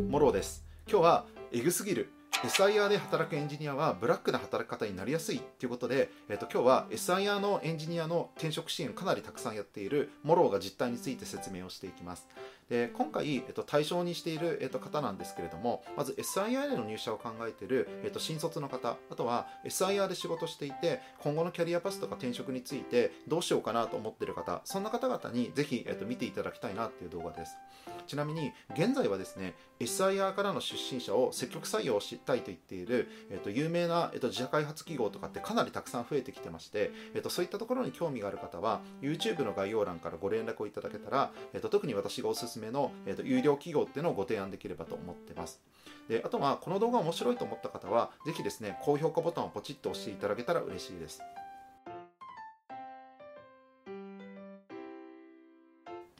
モローです。今日はエグすぎる。SIR で働くエンジニアはブラックな働き方になりやすいということで、えっと、今日は SIR のエンジニアの転職支援をかなりたくさんやっているモローが実態について説明をしていきます。で今回、えっと、対象にしている、えっと、方なんですけれどもまず SIR での入社を考えている、えっと、新卒の方あとは SIR で仕事していて今後のキャリアパスとか転職についてどうしようかなと思っている方そんな方々にぜひ、えっと、見ていただきたいなっていう動画です。ちなみに現在はですね SIR からの出身者を積極採用したいと言っている、えっと、有名な、えっと、自社開発企業とかってかなりたくさん増えてきてまして、えっと、そういったところに興味がある方は YouTube の概要欄からご連絡をいただけたら、えっと、特に私がおすすめの、えっと、有料企業っていうのをご提案できればと思ってますであとはこの動画面白いと思った方はぜひですね高評価ボタンをポチッと押していただけたら嬉しいです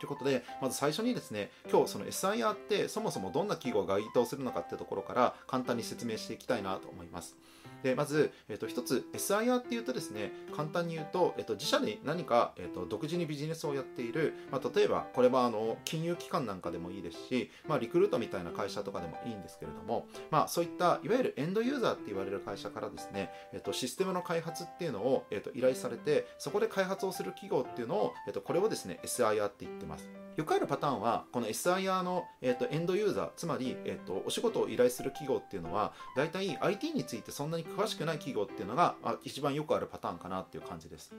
ということで、まず最初にですね、今日その SIR ってそもそもどんな企業が該当するのかっていうところから簡単に説明していきたいなと思います。でまず、えっと、一つ SIR っていうとですね簡単に言うと、えっと、自社で何か、えっと、独自にビジネスをやっている、まあ、例えばこれはあの金融機関なんかでもいいですし、まあ、リクルートみたいな会社とかでもいいんですけれども、まあ、そういったいわゆるエンドユーザーって言われる会社からですね、えっと、システムの開発っていうのを、えっと、依頼されてそこで開発をする企業っていうのを、えっと、これをですね SIR って言ってます。よくあるパターンはこの SIR の、えっと、エンドユーザーつまり、えっと、お仕事を依頼する企業っていうのは大体 IT についてそんなに詳しくない企業っていうのが一番よくあるパターンかなっていう感じです。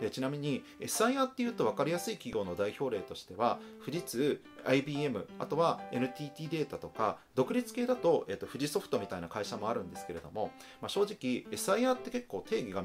でちなみに SIR っていうと分かりやすい企業の代表例としては富士通 IBM あとは NTT データとか独立系だと,、えー、と富士ソフトみたいな会社もあるんですけれども、まあ、正直 SIR って結構定義が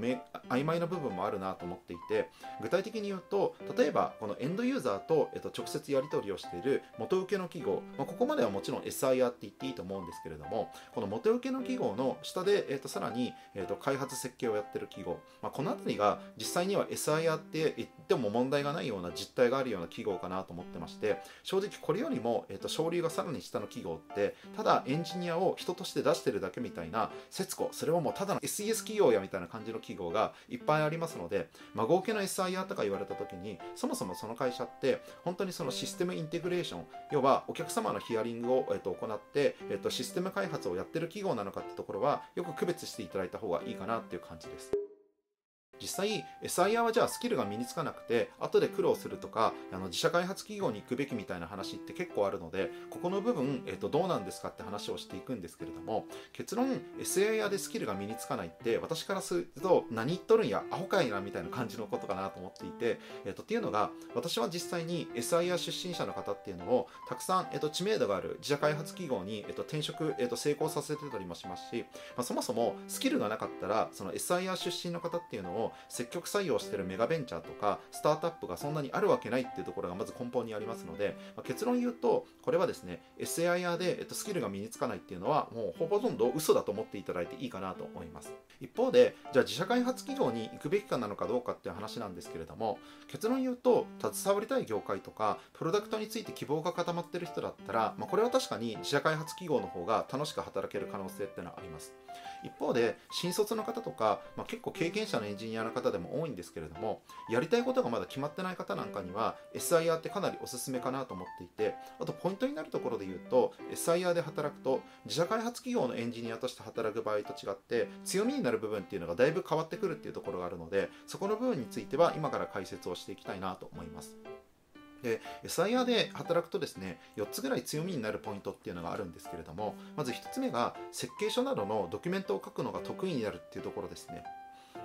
曖昧な部分もあるなと思っていて具体的に言うと例えばこのエンドユーザーと,、えー、と直接やり取りをしている元請けの企業、まあ、ここまではもちろん SIR って言っていいと思うんですけれどもこの元請けの企業の下で、えー、とさらに、えー、と開発設計をやってる企業、まあ、この辺りが実際には SIR って言っても問題がないような実態があるような企業かなと思ってまして正直これよりも、えー、と昇流がさらに下の企業ってただエンジニアを人として出してるだけみたいな節子それはもうただの SES 企業やみたいな感じの企業がいっぱいありますので、まあ、合計の SIR とか言われた時にそもそもその会社って本当にそのシステムインテグレーション要はお客様のヒアリングを、えー、と行って、えー、とシステム開発をやってる企業なのかってところはよく区別していただいた方がいいかなっていう感じです。実際 SIR はじゃあスキルが身につかなくて後で苦労するとかあの自社開発企業に行くべきみたいな話って結構あるのでここの部分、えー、とどうなんですかって話をしていくんですけれども結論 SIR でスキルが身につかないって私からすると何言っとるんやアホかいなみたいな感じのことかなと思っていて、えー、とっていうのが私は実際に SIR 出身者の方っていうのをたくさん、えー、と知名度がある自社開発企業に、えー、と転職、えー、と成功させてたりもしますし、まあ、そもそもスキルがなかったらその SIR 出身の方っていうのを積極採用してるメガベンチャーとかスタートアップがそんなにあるわけないっていうところがまず根本にありますので、まあ、結論言うとこれはですね SIR で、えっと、スキルが身につかないっていうのはもうほぼほとんど嘘だと思っていただいていいかなと思います。一方でじゃあ自社開発企業に行くべきかなのかどうかっていう話なんですけれども結論言うと携わりたい業界とかプロダクトについて希望が固まってる人だったら、まあ、これは確かに自社開発企業の方が楽しく働ける可能性っていうのはあります。一方で新卒の方とか、まあ、結構経験者のエンジニアの方でも多いんですけれどもやりたいことがまだ決まってない方なんかには SIR ってかなりおすすめかなと思っていてあとポイントになるところで言うと SIR で働くと自社開発企業のエンジニアとして働く場合と違って強みになる部分っていうのがだいぶ変わってくるっていうところがあるのでそこの部分については今から解説をしていきたいなと思います。で SIR で働くとですね4つぐらい強みになるポイントっていうのがあるんですけれどもまず1つ目が設計書などのドキュメントを書くのが得意になるっていうところですね。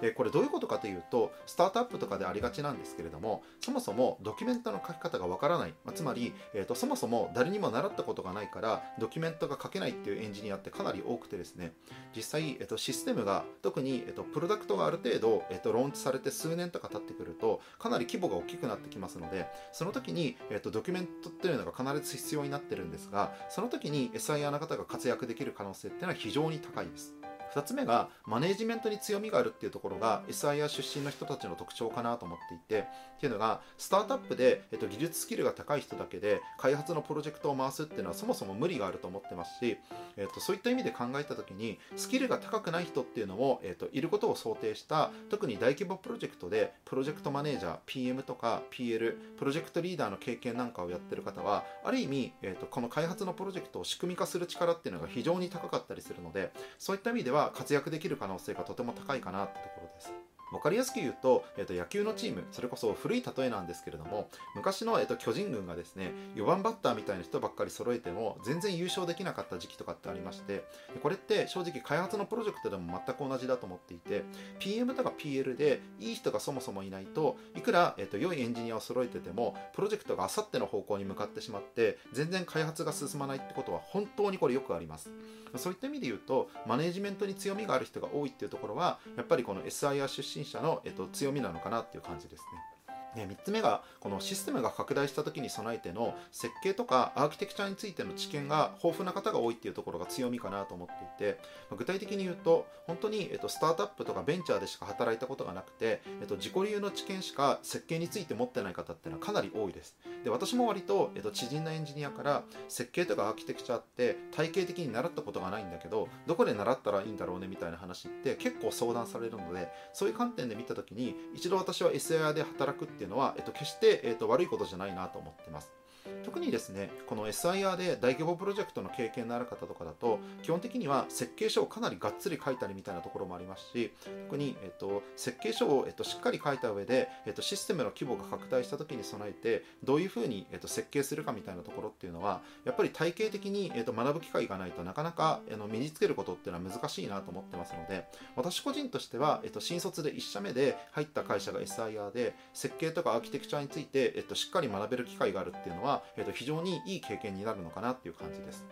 でこれどういうことかというとスタートアップとかでありがちなんですけれどもそもそもドキュメントの書き方がわからない、まあ、つまり、えーと、そもそも誰にも習ったことがないからドキュメントが書けないっていうエンジニアってかなり多くてですね。実際、えーと、システムが特に、えーと、プロダクトがある程度、えー、とローンチされて数年とか経ってくるとかなり規模が大きくなってきますのでその時に、えー、とドキュメントっていうのが必ず必要になってるんですがその時に SIR の方が活躍できる可能性っていうのは非常に高いです。2つ目がマネジメントに強みがあるっていうところが SIR 出身の人たちの特徴かなと思っていてっていうのがスタートアップで、えっと、技術スキルが高い人だけで開発のプロジェクトを回すっていうのはそもそも無理があると思ってますし、えっと、そういった意味で考えた時にスキルが高くない人っていうのも、えっと、いることを想定した特に大規模プロジェクトでプロジェクトマネージャー PM とか PL プロジェクトリーダーの経験なんかをやってる方はある意味、えっと、この開発のプロジェクトを仕組み化する力っていうのが非常に高かったりするのでそういった意味では活躍できる可能性がとても高いかなってところです。分かりやすく言うと,、えー、と野球のチームそれこそ古い例えなんですけれども昔の、えー、と巨人軍がですね4番バッターみたいな人ばっかり揃えても全然優勝できなかった時期とかってありましてこれって正直開発のプロジェクトでも全く同じだと思っていて PM とか PL でいい人がそもそもいないといくら、えー、と良いエンジニアを揃えててもプロジェクトがあさっての方向に向かってしまって全然開発が進まないってことは本当にこれよくあります。そういった意味で言うとマネジメントに強みがある人が多いっていうところはやっぱりこの SIR 出身者の、えっと、強みなのかなっていう感じですね。ね、3つ目がこのシステムが拡大した時に備えての設計とかアーキテクチャについての知見が豊富な方が多いっていうところが強みかなと思っていて具体的に言うと本当に、えっと、スタートアップとかベンチャーでしか働いたことがなくて、えっと、自己流の知見しか設計について持ってない方っていうのはかなり多いです。で私も割と、えっと、知人のエンジニアから設計とかアーキテクチャって体系的に習ったことがないんだけどどこで習ったらいいんだろうねみたいな話って結構相談されるのでそういう観点で見た時に一度私は SIR で働くっていうのは、えっと、決して、えっと、悪いことじゃないなと思ってます。特にですねこの SIR で大規模プロジェクトの経験のある方とかだと基本的には設計書をかなりがっつり書いたりみたいなところもありますし特に、えっと、設計書を、えっと、しっかり書いた上で、えっと、システムの規模が拡大した時に備えてどういうふうに、えっと、設計するかみたいなところっていうのはやっぱり体系的に、えっと、学ぶ機会がないとなかなかあの身につけることっていうのは難しいなと思ってますので私個人としては、えっと、新卒で1社目で入った会社が SIR で設計とかアーキテクチャについて、えっと、しっかり学べる機会があるっていうのは、えっと、非常にいい経験になるのかなっていう感じです。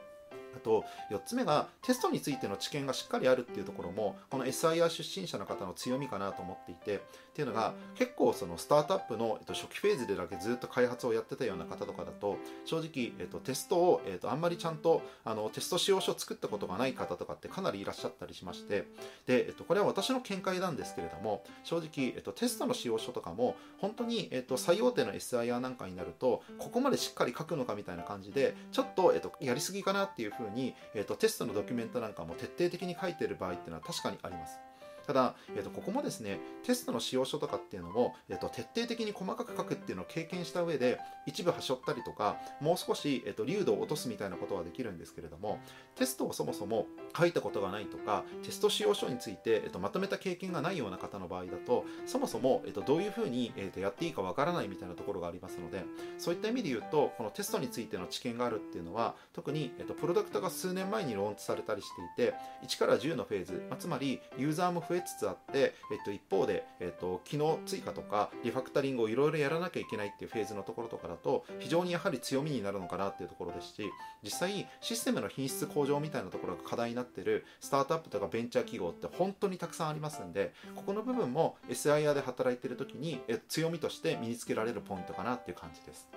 あと4つ目がテストについての知見がしっかりあるっていうところもこの SIR 出身者の方の強みかなと思っていてっていうのが結構そのスタートアップの、初期フェーズでだけずっと開発をやってたような方とかだと正直、えっと、テストを、えっと、あんまりちゃんとあのテスト使用書を作ったことがない方とかってかなりいらっしゃったりしましてで、えっと、これは私の見解なんですけれども正直、えっと、テストの使用書とかも本当に、えっと、最大手の SIR なんかになるとここまでしっかり書くのかみたいな感じでちょっと、えっと、やりすぎかなっていうふうに、えーと、テストのドキュメントなんかも徹底的に書いてる場合っていうのは確かにあります。ただ、えー、とここもですねテストの使用書とかっていうのも、えー、と徹底的に細かく書くっていうのを経験した上で一部はしょったりとかもう少し、えー、と流度を落とすみたいなことはできるんですけれどもテストをそもそも書いたことがないとかテスト使用書について、えー、とまとめた経験がないような方の場合だとそもそも、えー、とどういうふうに、えー、とやっていいかわからないみたいなところがありますのでそういった意味で言うとこのテストについての知見があるっていうのは特に、えー、とプロダクトが数年前にローンチされたりしていて1から10のフェーズ、まあ、つまりユーザーも増えつつあってえっと、一方で、えっと、機能追加とかリファクタリングをいろいろやらなきゃいけないっていうフェーズのところとかだと非常にやはり強みになるのかなっていうところですし実際システムの品質向上みたいなところが課題になってるスタートアップとかベンチャー企業って本当にたくさんありますんでここの部分も SIR で働いてる時に強みとして身につけられるポイントかなっていう感じです。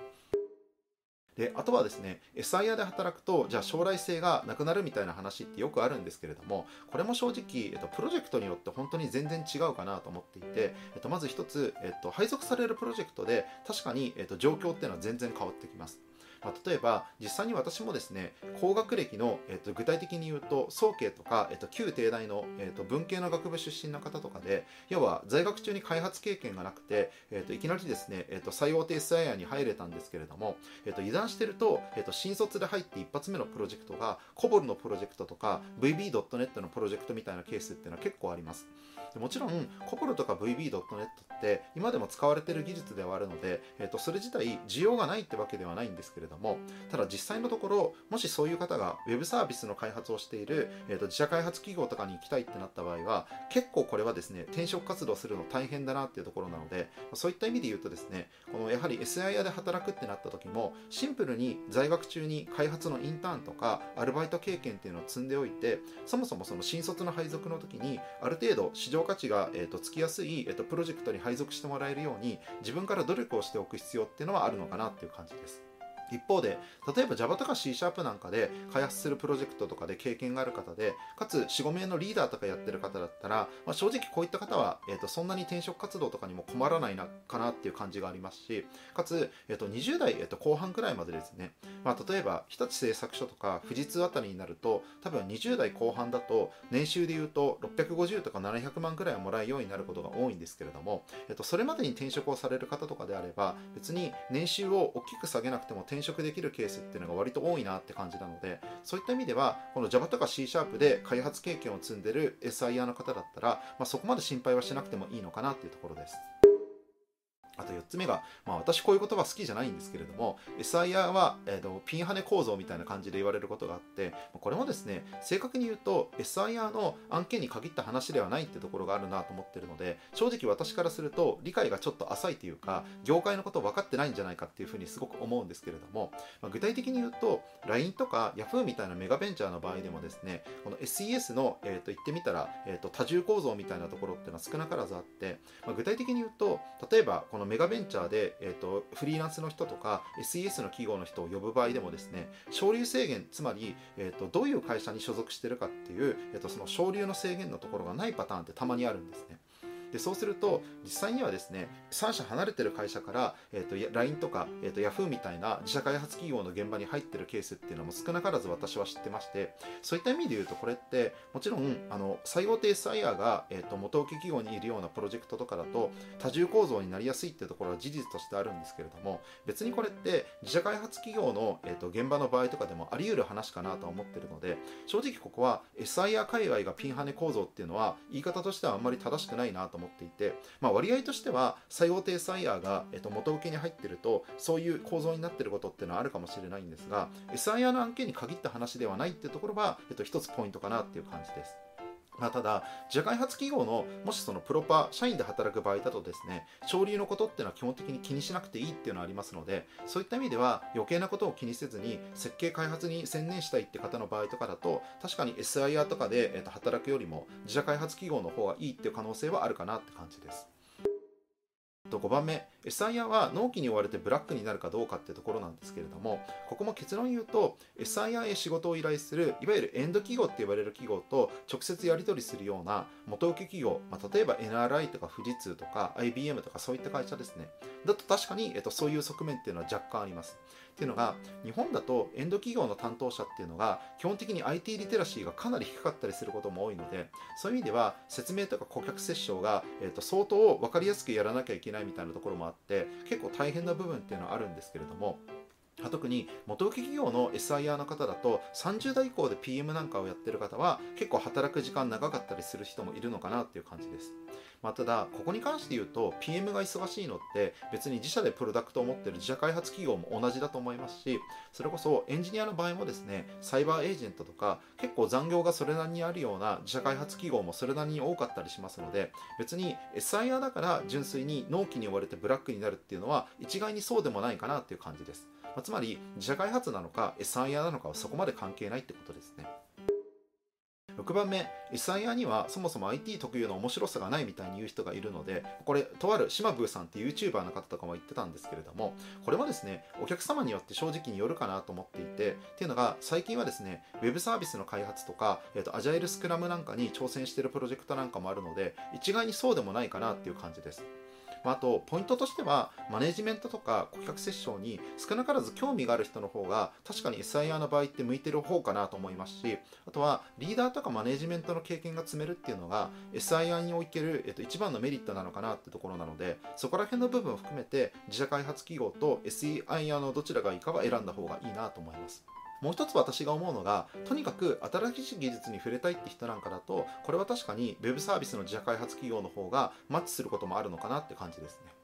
であとはですね SIR で働くとじゃあ将来性がなくなるみたいな話ってよくあるんですけれどもこれも正直、えっと、プロジェクトによって本当に全然違うかなと思っていて、えっと、まず一つ、えっと、配属されるプロジェクトで確かに、えっと、状況っていうのは全然変わってきます。まあ、例えば実際に私もですね高学歴の、えー、と具体的に言うと早慶とか、えー、と旧帝大の、えー、と文系の学部出身の方とかで要は在学中に開発経験がなくて、えー、といきなりですね、えー、と最大手 SIR に入れたんですけれども、えー、と油断してると,、えー、と新卒で入って一発目のプロジェクトが COBOL のプロジェクトとか VB.net のプロジェクトみたいなケースっていうのは結構あります。もちろん COBOL とか VB.net って今でも使われてる技術ではあるので、えー、とそれ自体需要がないってわけではないんですけれどもれどもただ実際のところもしそういう方が Web サービスの開発をしている、えー、と自社開発企業とかに行きたいってなった場合は結構これはですね転職活動するの大変だなっていうところなのでそういった意味で言うとですねこのやはり SIR で働くってなった時もシンプルに在学中に開発のインターンとかアルバイト経験っていうのを積んでおいてそもそもその新卒の配属の時にある程度市場価値が、えー、とつきやすい、えー、とプロジェクトに配属してもらえるように自分から努力をしておく必要っていうのはあるのかなっていう感じです。一方で例えば Java とか C シャープなんかで開発するプロジェクトとかで経験がある方でかつ45名のリーダーとかやってる方だったら、まあ、正直こういった方は、えーと、そんなに転職活動とかにも困らないなかなっていう感じがありますしかつ、えーと、20代、えーと、後半くらいまでですね、まあ、例えば日立製作所とか富士通あたりになると多分20代後半だと年収でいうと650とか700万くらいはもらえるようになることが多いんですけれども、えー、とそれまでに転職をされる方とかであれば別に年収を大きく下げなくても転転職できるケースっていうのが割と多いなって感じなのでそういった意味ではこの Java とか C シャープで開発経験を積んでる SIR の方だったら、まあ、そこまで心配はしなくてもいいのかなっていうところです。あと4つ目が、まあ、私こういう言葉好きじゃないんですけれども SIR は、えーと、ピンハネ構造みたいな感じで言われることがあってこれもですね正確に言うと SIR の案件に限った話ではないってところがあるなと思ってるので正直私からすると理解がちょっと浅いというか業界のこと分かってないんじゃないかっていうふうにすごく思うんですけれども、まあ、具体的に言うと LINE とか Yahoo みたいなメガベンチャーの場合でもですねこの SES の、えー、と言ってみたら、えー、と多重構造みたいなところっていうのは少なからずあって、まあ、具体的に言うと例えばこのメガベンチャーでえーと、フリーランスの人とか SES の企業の人を呼ぶ場合でもですね昇流制限つまり、えーと、どういう会社に所属してるかっていう、えーとその昇流の制限のところがないパターンってたまにあるんですね。でそうすると実際にはですね3社離れてる会社から、えーと、LINE とか、えーと、Yahoo みたいな自社開発企業の現場に入ってるケースっていうのも少なからず私は知ってましてそういった意味で言うとこれってもちろんあの最大手 SIR が、えーと、元請け企業にいるようなプロジェクトとかだと多重構造になりやすいっていうところは事実としてあるんですけれども別にこれって自社開発企業の、えー、と現場の場合とかでもあり得る話かなと思ってるので正直ここは SIR 界隈がピンハネ構造っていうのは言い方としてはあんまり正しくないなと思っていてまあ、割合としては最大手サイヤーが、えっと、元請けに入ってるとそういう構造になってることっていうのはあるかもしれないんですが SIR の案件に限った話ではないっていうところは、えっと、一つポイントかなっていう感じです。まあ、ただ、自社開発企業のもしそのプロパ社員で働く場合だとですね、昇流のことっていうのは基本的に気にしなくていいっていうのはありますので、そういった意味では余計なことを気にせずに設計開発に専念したいって方の場合とかだと、確かに SIR とかで、えー、と働くよりも自社開発企業の方がいいっていう可能性はあるかなって感じです。と5番目 SIR は納期に追われてブラックになるかどうかってところなんですけれどもここも結論言うと SIR へ仕事を依頼するいわゆるエンド企業って言われる企業と直接やり取りするような元請け企業、まあ、例えば NRI とか富士通とか IBM とかそういった会社ですね。だと確かに、えっと、そういう側面っていうのは若干あります。っていうのが日本だとエンド企業の担当者っていうのが基本的に IT リテラシーがかなり低かったりすることも多いのでそういう意味では説明とか顧客接触が、えー、と相当分かりやすくやらなきゃいけないみたいなところもあって結構大変な部分っていうのはあるんですけれども特に元請け企業の SIR の方だと30代以降で PM なんかをやってる方は結構働く時間長かったりする人もいるのかなっていう感じです。まあ、ただここに関して言うと PM が忙しいのって別に自社でプロダクトを持ってる自社開発企業も同じだと思いますしそれこそエンジニアの場合もですねサイバーエージェントとか結構残業がそれなりにあるような自社開発企業もそれなりに多かったりしますので別に SIR だから純粋に納期に追われてブラックになるっていうのは一概にそうでもないかなっていう感じです、まあ、つまり自社開発なのか SIR なのかはそこまで関係ないってことですね。6番目 SIR にはそもそも IT 特有の面白さがないみたいに言う人がいるのでこれとある島ブーさんって YouTuber の方とかも言ってたんですけれどもこれはですねお客様によって正直によるかなと思っていてっていうのが最近はですね Web サービスの開発とか、えーと、アジャイルスクラムなんかに挑戦してるプロジェクトなんかもあるので一概にそうでもないかなっていう感じです。まあ、とポイントとしてはマネジメントとか顧客接触に少なからず興味がある人の方が確かに SIR の場合って向いてる方かなと思いますしあとはリーダーとかマネジメントの経験が積めるっていうのが SIR における、えっと、一番のメリットなのかなってところなのでそこら辺の部分を含めて自社開発企業と SIR のどちらがいいかは選んだ方がいいなと思います。もう一つ私が思うのがとにかく新しい技術に触れたいって人なんかだとこれは確かに Web サービスの自社開発企業の方がマッチすることもあるのかなって感じですね。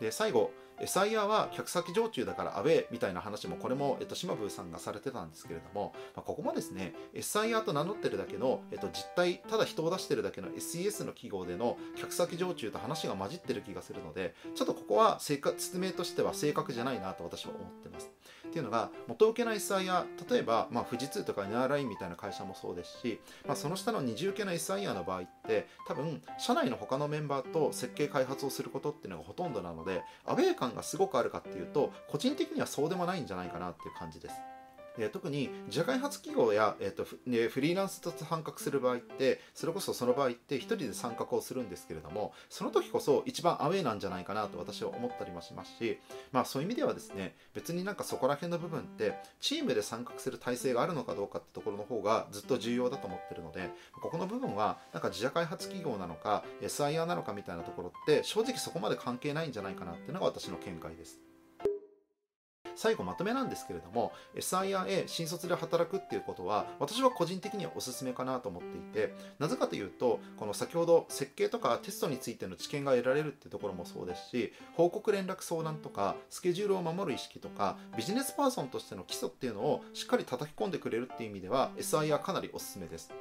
で最後 SIR は客先常駐だからアウェーみたいな話もこれも、えっと、島ブーさんがされてたんですけれども、まあ、ここもですね SIR と名乗ってるだけの、えっと、実態ただ人を出してるだけの SES の記号での客先常駐と話が混じってる気がするのでちょっとここは説明としては正確じゃないなと私は思ってます。っていうのが元請けの SIR 例えば、まあ、富士通とか NRI みたいな会社もそうですし、まあ、その下の二重受けの SIR の場合って多分社内の他のメンバーと設計開発をすることっていうのがほとんどなのでアウェー感感がすごくあるかっていうと個人的にはそうでもないんじゃないかなっていう感じです。え特に自社開発企業や、えーとフリーランスと参画する場合ってそれこそその場合って1人で参画をするんですけれどもその時こそ一番アウェーなんじゃないかなと私は思ったりもしますし、まあ、そういう意味ではですね別になんかそこら辺の部分ってチームで参画する体制があるのかどうかってところの方がずっと重要だと思ってるのでここの部分はなんか自社開発企業なのか SIR なのかみたいなところって正直そこまで関係ないんじゃないかなっていうのが私の見解です。最後まとめなんですけれども SIRA 新卒で働くっていうことは私は個人的にはおすすめかなと思っていてなぜかというとこの先ほど設計とかテストについての知見が得られるっていうところもそうですし報告連絡相談とかスケジュールを守る意識とかビジネスパーソンとしての基礎っていうのをしっかり叩き込んでくれるっていう意味では SIR かなりおすすめです。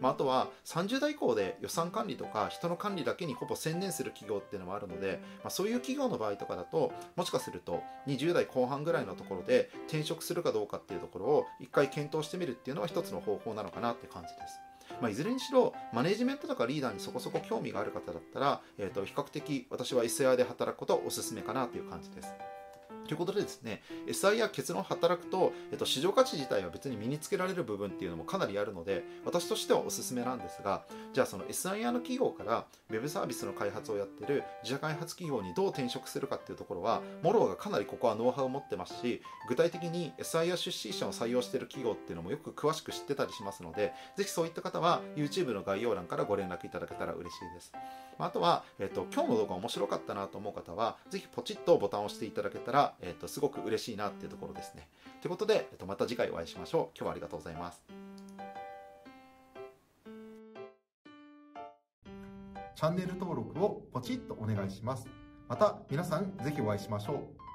まあ、あとは30代以降で予算管理とか人の管理だけにほぼ専念する企業っていうのもあるので、まあ、そういう企業の場合とかだともしかすると20代後半ぐらいのところで転職するかどうかっていうところを一回検討してみるっていうのは一つの方法なのかなって感じです。まあ、いずれにしろマネジメントとかリーダーにそこそこ興味がある方だったら、えー、と比較的私は SIR で働くことをおすすめかなという感じです。ということでですね、SI や結論働くと、えっと、市場価値自体は別に身につけられる部分っていうのもかなりあるので、私としてはおすすめなんですが、じゃあその SIR の企業から Web サービスの開発をやってる自社開発企業にどう転職するかっていうところは、モローがかなりここはノウハウを持ってますし、具体的に SIR 出資者を採用している企業っていうのもよく詳しく知ってたりしますので、ぜひそういった方は YouTube の概要欄からご連絡いただけたら嬉しいです。あとは、えっと、今日の動画面白かったなと思う方は、ぜひポチッとボタンを押していただけたら、えっと、すごく嬉しいなっていうところですね。ということで、えっと、また次回お会いしましょう。今日はありがとうございます。チャンネル登録をポチッとお願いします。また皆さんぜひお会いしましょう。